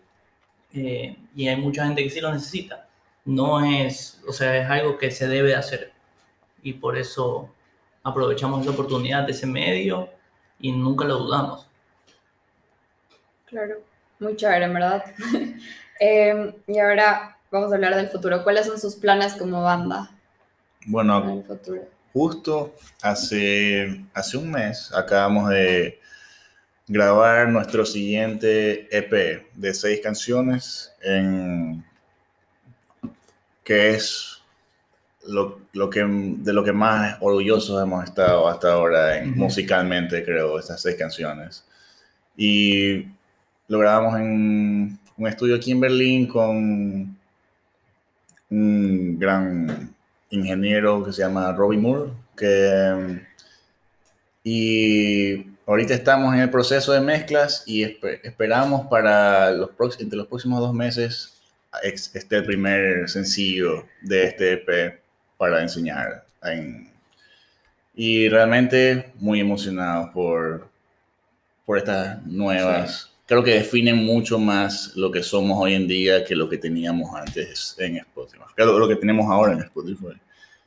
eh, y hay mucha gente que sí lo necesita. No es, o sea, es algo que se debe hacer y por eso aprovechamos esa oportunidad de ese medio y nunca lo dudamos. Claro, muy chévere, en verdad. Em, y ahora vamos a hablar del futuro. ¿Cuáles son sus planes como banda en Bueno, el futuro? justo hace, hace un mes acabamos de grabar nuestro siguiente EP de seis canciones, en, que es lo, lo que, de lo que más orgullosos hemos estado hasta ahora en- musicalmente, creo, estas seis canciones. Y lo grabamos en un estudio aquí en Berlín con un gran ingeniero que se llama Robbie Moore, que y ahorita estamos en el proceso de mezclas y espe- esperamos para los entre los próximos dos meses el primer sencillo de este EP para enseñar. en- y realmente muy emocionado por, por estas nuevas. Creo que definen mucho más lo que somos hoy en día que lo que teníamos antes en Spotify. Claro, lo que tenemos ahora en Spotify.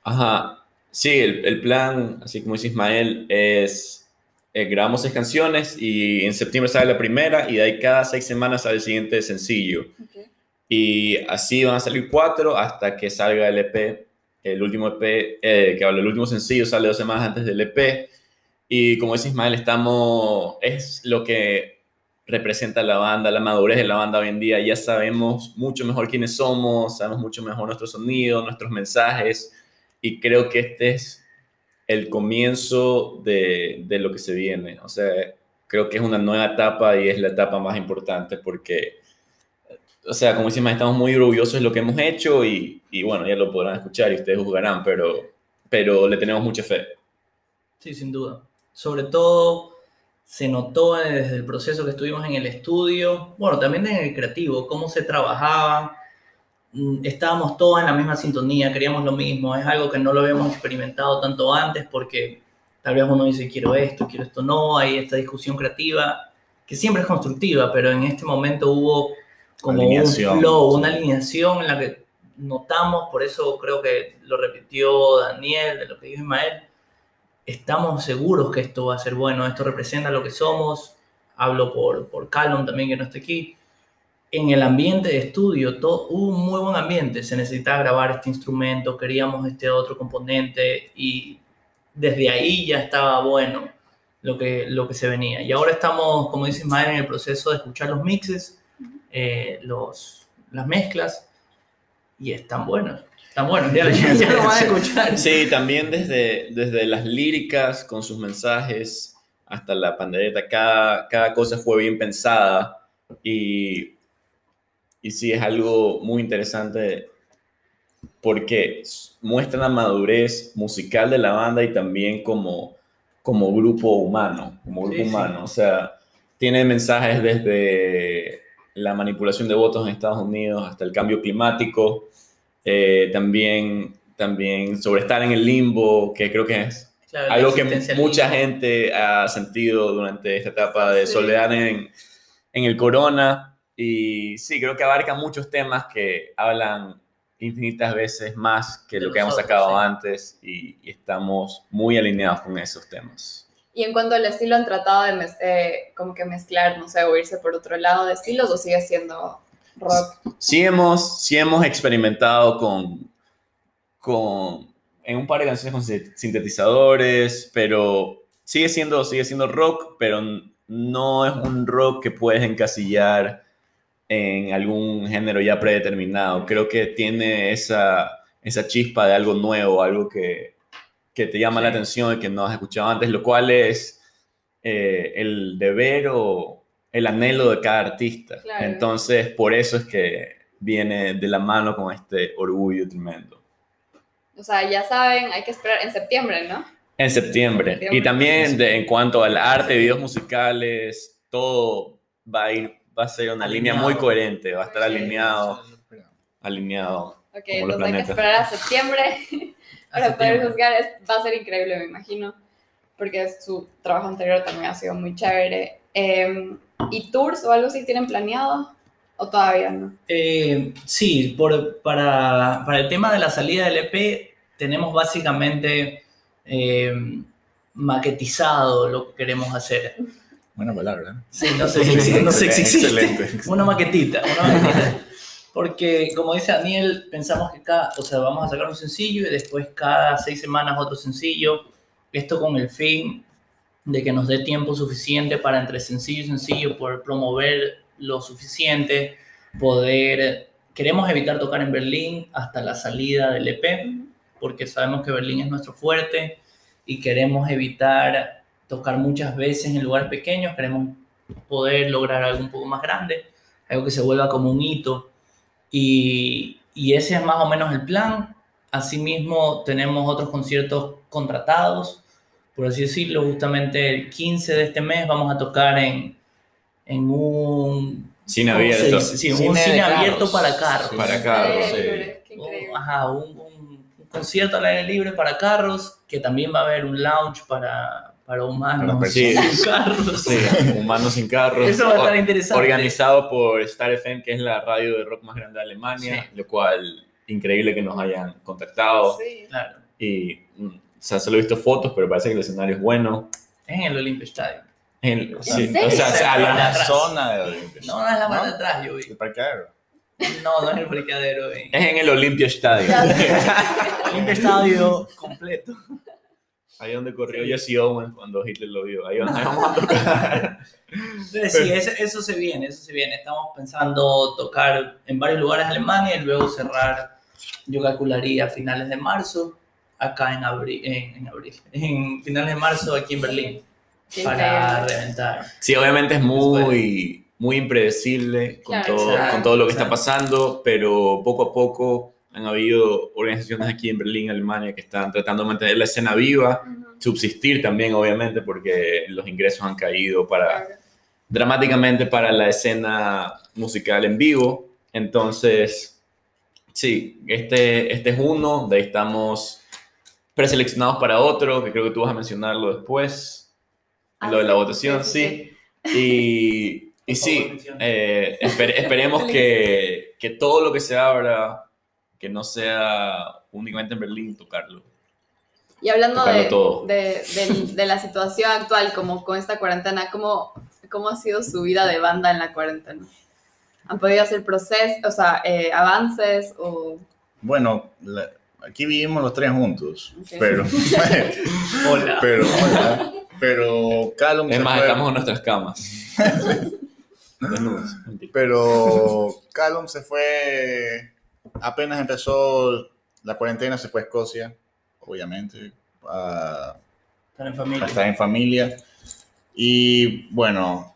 Ajá, sí, el, el plan, así como dice Ismael, es eh, grabamos seis canciones y en septiembre sale la primera y de ahí cada seis semanas sale el siguiente sencillo. Ok. Y así van a salir cuatro hasta que salga el EP. El último EP, eh, que habla, el último sencillo sale dos semanas antes del EP. Y como dice Ismael, estamos, es lo que representa la banda, la madurez de la banda hoy en día. Ya sabemos mucho mejor quiénes somos, sabemos mucho mejor nuestro sonido, nuestros mensajes. Y creo que este es el comienzo de, de lo que se viene. O sea, creo que es una nueva etapa y es la etapa más importante porque o sea, como decimos, estamos muy orgullosos de lo que hemos hecho y, y bueno, ya lo podrán escuchar y ustedes juzgarán, pero, pero le tenemos mucha fe. Sí, sin duda. Sobre todo se notó desde el proceso que estuvimos en el estudio, bueno, también en el creativo, cómo se trabajaba. Mm, Estábamos todos en la misma sintonía, queríamos lo mismo. Es algo que no lo habíamos experimentado tanto antes porque tal vez uno dice quiero esto, quiero esto no. Hay esta discusión creativa que siempre es constructiva, pero en este momento hubo como Alineación, un flow, una alineación en la que notamos, por eso creo que lo repitió Daniel, de lo que dijo Ismael, estamos seguros que esto va a ser bueno, esto representa lo que somos, hablo por, por Callum también que no está aquí. En el ambiente de estudio todo, hubo un muy buen ambiente, se necesitaba grabar este instrumento, queríamos este otro componente y desde ahí ya estaba bueno lo que, lo que se venía. Y ahora estamos, como dice Ismael, en el proceso de escuchar los mixes, eh, los, las mezclas y están buenos. Están buenos, ya, ya, ya lo van a escuchar. Sí, también desde, desde las líricas con sus mensajes hasta la pandereta, cada, cada cosa fue bien pensada y, y sí es algo muy interesante porque muestra la madurez musical de la banda y también como, como grupo humano, como grupo Sí, sí. humano, o sea, tiene mensajes desde la manipulación de votos en Estados Unidos hasta el cambio climático, eh, también, también sobre estar en el limbo, que creo que es Claro, algo que mucha gente ha sentido durante esta etapa de Sí. soledad en, en el corona. Y sí, creo que abarca muchos temas que hablan infinitas veces más que De lo que hemos sacado sí. antes y, y estamos muy alineados con esos temas. Y en cuanto al estilo, ¿han tratado de eh, como que mezclar, no sé, o irse por otro lado de estilos o sigue siendo rock? Sí hemos, sí hemos experimentado con, con, en un par de canciones con sin- sintetizadores, pero sigue siendo, sigue siendo rock, pero no es un rock que puedes encasillar en algún género ya predeterminado. Creo que tiene esa, esa chispa de algo nuevo, algo que, que te llama la Sí. atención y que no has escuchado antes, lo cual es eh, el deber o el anhelo de cada artista. Claro. Entonces, por eso es que viene de la mano con este orgullo tremendo. O sea, ya saben, hay que esperar en septiembre, ¿no? En septiembre. Septiembre. Y también de- en cuanto al arte, videos musicales, todo va a ir, va a ser una línea muy Alineado. coherente, va a estar alineado, alineado. Ok, Como los entonces hay que esperar a septiembre para Hace poder tiempo. juzgar. Es- Va a ser increíble, me imagino, porque su trabajo anterior también ha sido muy chévere. Eh, ¿Y tours o algo así tienen planeado? ¿O todavía no? Eh, sí, por, para, para el tema de la salida del EP, tenemos básicamente eh, maquetizado lo que queremos hacer. Buena palabra. Sí, no sé si existe. No sé si existe. Excelente. Una maquetita, una maquetita. Porque, como dice Daniel, pensamos que cada, o sea, vamos a sacar un sencillo y después cada seis semanas otro sencillo. Esto con el fin de que nos dé tiempo suficiente para entre sencillo y sencillo poder promover lo suficiente, poder... Queremos evitar tocar en Berlín hasta la salida del EP, porque sabemos que Berlín es nuestro fuerte y queremos evitar tocar muchas veces en lugares pequeños, queremos poder lograr algo un poco más grande, algo que se vuelva como un hito. Y, y ese es más o menos el plan. Asimismo, tenemos otros conciertos contratados, por así decirlo. Justamente el 15 de este mes vamos a tocar en, en un, Cine ¿cómo se abierto. Sí, un Cine carros. abierto para carros. Para carros, sí. Un- increíble. ajá, un, un- un concierto al aire libre para carros, que también va a haber un lounge para, para humanos. Para Sí. sin carros. Sí, Humanos sin carros. Eso va a estar interesante. Organizado por Star FM, que es la radio de rock más grande de Alemania, lo cual increíble que nos hayan contactado. Sí. Claro, Y, mm, o sea, solo he visto fotos, pero parece que el escenario es bueno. es en el Olympia Stadium. En- sí, serio? o sea, o sea, La la- zona de Olimpia. No, no es la parte ¿No? de atrás, yo vi. El parqueadero. No, no es el parqueadero. eh. es en el Olympia Stadium. Olympia Stadium completo. Ahí donde corrió Jesse Owens cuando Hitler lo vio. Ahí donde vamos a tocar. Entonces, sí, eso, eso se viene, eso se viene. Estamos pensando tocar en varios lugares de Alemania y luego cerrar, yo calcularía, a finales de marzo, acá en abril, en, en abril, en finales de marzo aquí en Berlín, Qué para reventar. Sí, obviamente es muy, muy impredecible con, Claro, todo, exacto, con todo lo que está pasando, pero poco a poco han habido organizaciones aquí en Berlín, Alemania, que están tratando de mantener la escena viva, subsistir también, obviamente, porque los ingresos han caído para, claro. dramáticamente para la escena musical en vivo. Entonces, sí, este, este es uno, de ahí estamos preseleccionados para otro, que creo que tú vas a mencionarlo después, Ah, lo de la sí, votación, sí. sí, Y, y Por sí, eh, esper- esperemos que, que todo lo que se abra, que no sea únicamente en Berlín, tocarlo. Y hablando Tocarlo de, todo. de, del- de la situación actual, como con esta cuarentena, ¿cómo, ¿cómo ha sido su vida de banda en la cuarentena? ¿Han podido hacer procesos, o sea, eh, avances o...? Bueno, la- aquí vivimos los tres juntos, Ok. pero, Hola. pero, hola, pero Callum Es más, fue- estamos en nuestras camas. Pero Callum se fue, apenas empezó la cuarentena, se fue a Escocia, obviamente, a, Están en familia. estar en familia. Y bueno,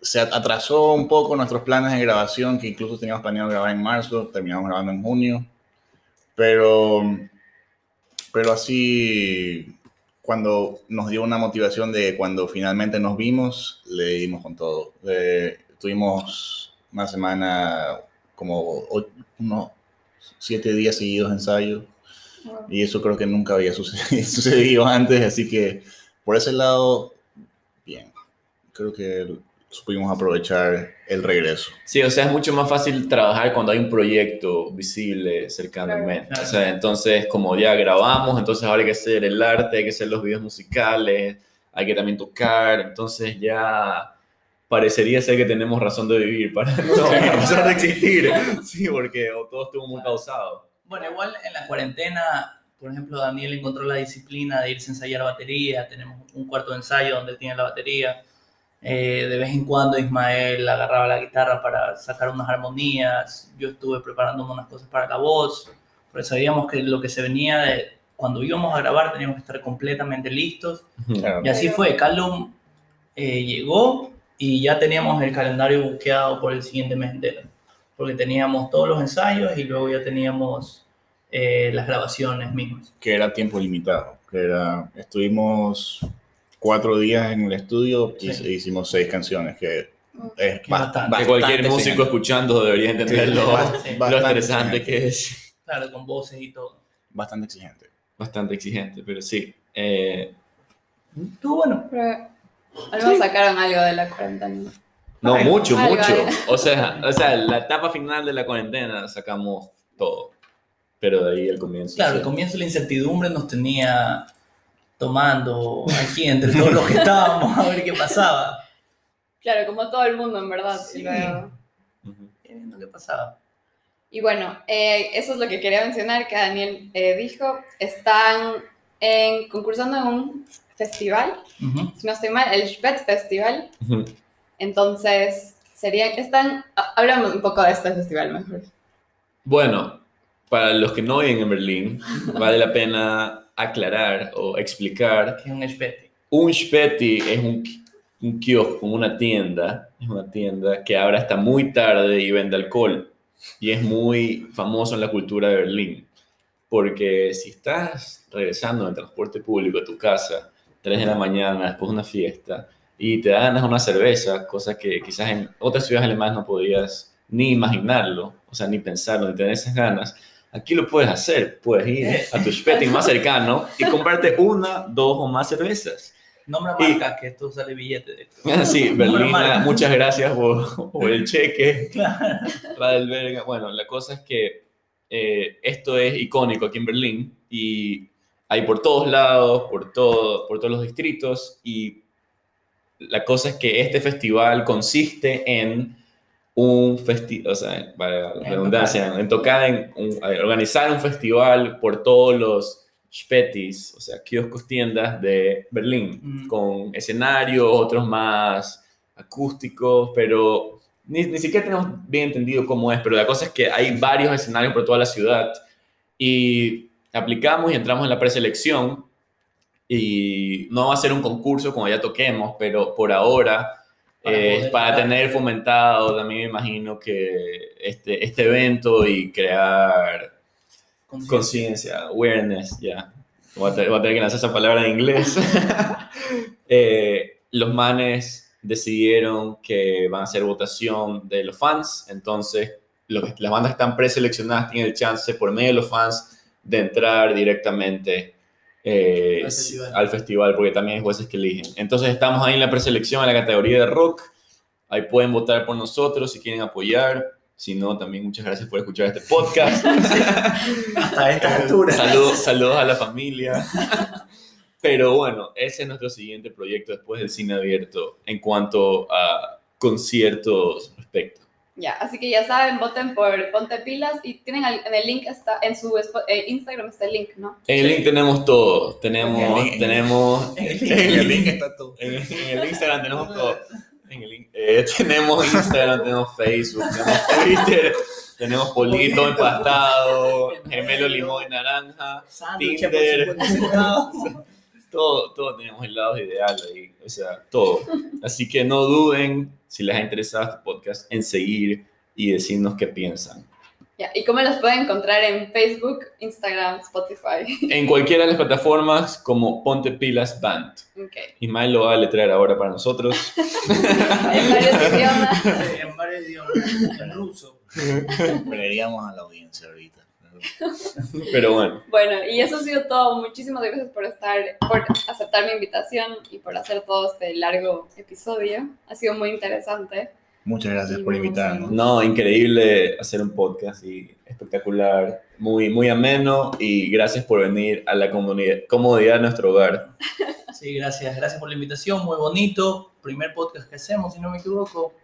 se atrasó un poco nuestros planes de grabación, que incluso teníamos planeado grabar en marzo, terminamos grabando en junio. Pero, pero así, cuando nos dio una motivación de cuando finalmente nos vimos, le dimos con todo. Eh, tuvimos una semana, como unos siete días seguidos de ensayo. Y eso creo que nunca había sucedido, sucedido antes, así que por ese lado, bien. Creo que supimos aprovechar el regreso. Sí, o sea, es mucho más fácil trabajar cuando hay un proyecto visible cercanamente. Claro. O sea, entonces, como ya grabamos, entonces ahora hay que hacer el arte, hay que hacer los videos musicales, hay que también tocar, entonces ya parecería ser que tenemos razón de vivir para no razón de existir. Sí, porque todo estuvo muy pausado. Bueno, igual en la cuarentena, por ejemplo, Daniel encontró la disciplina de irse a ensayar batería. Tenemos un cuarto de ensayo donde él tiene la batería. Eh, de vez en cuando Ismael agarraba la guitarra para sacar unas armonías, yo estuve preparándome unas cosas para la voz, porque sabíamos que lo que se venía de cuando íbamos a grabar teníamos que estar completamente listos. Claro. Y así fue, Callum eh, llegó y ya teníamos el calendario buqueado por el siguiente mes entero, porque teníamos todos los ensayos y luego ya teníamos eh, las grabaciones mismas. Que era tiempo limitado. Que era, estuvimos cuatro días en el estudio y Sí. hicimos seis canciones, que es Que bastante. Que cualquier bastante músico exigente. escuchando debería entender Sí, lo, ba- sí. lo bastante estresante exigente. que es. Claro, con voces y todo. Bastante exigente. Bastante exigente, pero sí. Eh, Estuvo bueno. Pero al menos sacaron algo de la cuarentena. no, mucho, algo, mucho. algo. O sea, o sea, la etapa final de la cuarentena sacamos todo. Pero de ahí el comienzo. Claro, sí. al comienzo la incertidumbre nos tenía tomando aquí entre todos los que estábamos a ver qué pasaba. Claro, como todo el mundo, en verdad. Y, Sí. luego- Ujú. Viendo qué pasaba. y bueno, eh, eso es lo que quería mencionar, que Daniel eh, dijo. Están en, concursando en un festival, Ujú. si no estoy mal, el Spet Festival. Ujú. Entonces, serían, están, ha- hablamos un poco de este festival mejor. Bueno, para los que no viven en Berlín, vale la pena aclarar o explicar Que es un espete. Un Speti es un, un kiosco, una tienda, es una tienda que abre hasta muy tarde y vende alcohol. Y es muy famoso en la cultura de Berlín. Porque si estás regresando en el transporte público a tu casa, 3 de la mañana, después de una fiesta, y te da ganas una cerveza, cosa que quizás en otras ciudades alemanas no podías ni imaginarlo, o sea, ni pensarlo, ni tener esas ganas, aquí lo puedes hacer. Puedes ir a tu Speti más cercano y comprarte una, dos o más cervezas. Nombra Y- marca que esto sale billete de esto. Sí, Berlina, muchas gracias por, por el cheque. Claro. Radelberga. Bueno, la cosa es que eh, esto es icónico aquí en Berlín y hay por todos lados, por, todo, por todos los distritos y la cosa es que este festival consiste en un festival, o sea, para la redundancia, en tocar, en un- organizar un festival por todos los Spätis, o sea, kioscos, tiendas de Berlín, Mm. con escenarios, otros más acústicos, pero ni, ni siquiera tenemos bien entendido cómo es, pero la cosa es que hay varios escenarios por toda la ciudad y aplicamos y entramos en la preselección y no va a ser un concurso como ya toquemos, pero por ahora, Para eh, para tener fomentado, también me imagino que este, este evento y crear conciencia, awareness, ya. Te- voy a tener que lanzar esa palabra en inglés. Eh, los manes decidieron que van a hacer votación de los fans, entonces los las bandas que están preseleccionadas tienen el chance por medio de los fans de entrar directamente eh, Al festival. al festival, porque también hay jueces que eligen. Entonces estamos ahí en la preselección en la categoría de rock, ahí pueden votar por nosotros si quieren apoyar. Si no, también muchas gracias por escuchar este podcast. Hasta esta altura. Saludos, saludos a la familia. Pero bueno, ese es nuestro siguiente proyecto después del cine abierto en cuanto a conciertos respecto. Ya, así que ya saben, voten por Ponte Pilas y tienen el- en el link, está, en su eh, Instagram está el link, ¿no? En el link tenemos todo. Tenemos, En el link- tenemos, En el en link. el link está todo. en el- en el Instagram tenemos todo. En el link- eh, tenemos Instagram, tenemos Facebook, tenemos Twitter, tenemos polito empastado, gemelo limón y naranja. Sándwich Tinder. 50 centavos. todo, todo tenemos el lado ideal ahí, o sea, todo. Así que no duden, si les ha interesado este podcast, en seguir y decirnos qué piensan. Ya, ¿y cómo los pueden encontrar en Facebook, Instagram, Spotify? En cualquiera de las plataformas como Ponte Pilas Band. Ok. Ismael lo va a letrear ahora para nosotros. En varios idiomas. Sí, en varios idiomas. En ruso. Creeríamos a la audiencia ahorita. Pero bueno, Bueno, y eso ha sido todo. Muchísimas gracias por estar, por aceptar mi invitación y por hacer todo este largo episodio. Ha sido muy interesante. Muchas gracias Y por invitarnos. no, increíble hacer un podcast y espectacular, muy, muy ameno y gracias por venir a la comodidad de nuestro hogar. Sí, gracias. Gracias por la invitación. Muy bonito. Primer podcast que hacemos, si no me equivoco.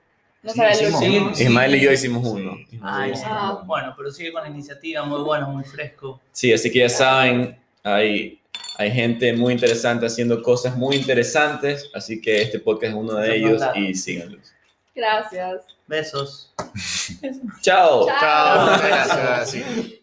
No Sí, el último. Ismael y yo hicimos uno. Ah. uno. Bueno, pero sigue con la iniciativa. Muy bueno, muy fresco. Sí, así que ya saben, hay, Hay gente muy interesante haciendo cosas muy interesantes, así que este podcast es uno de es ellos y síganlos. Gracias. Besos. Chao. Chao. Chao, gracias. sí.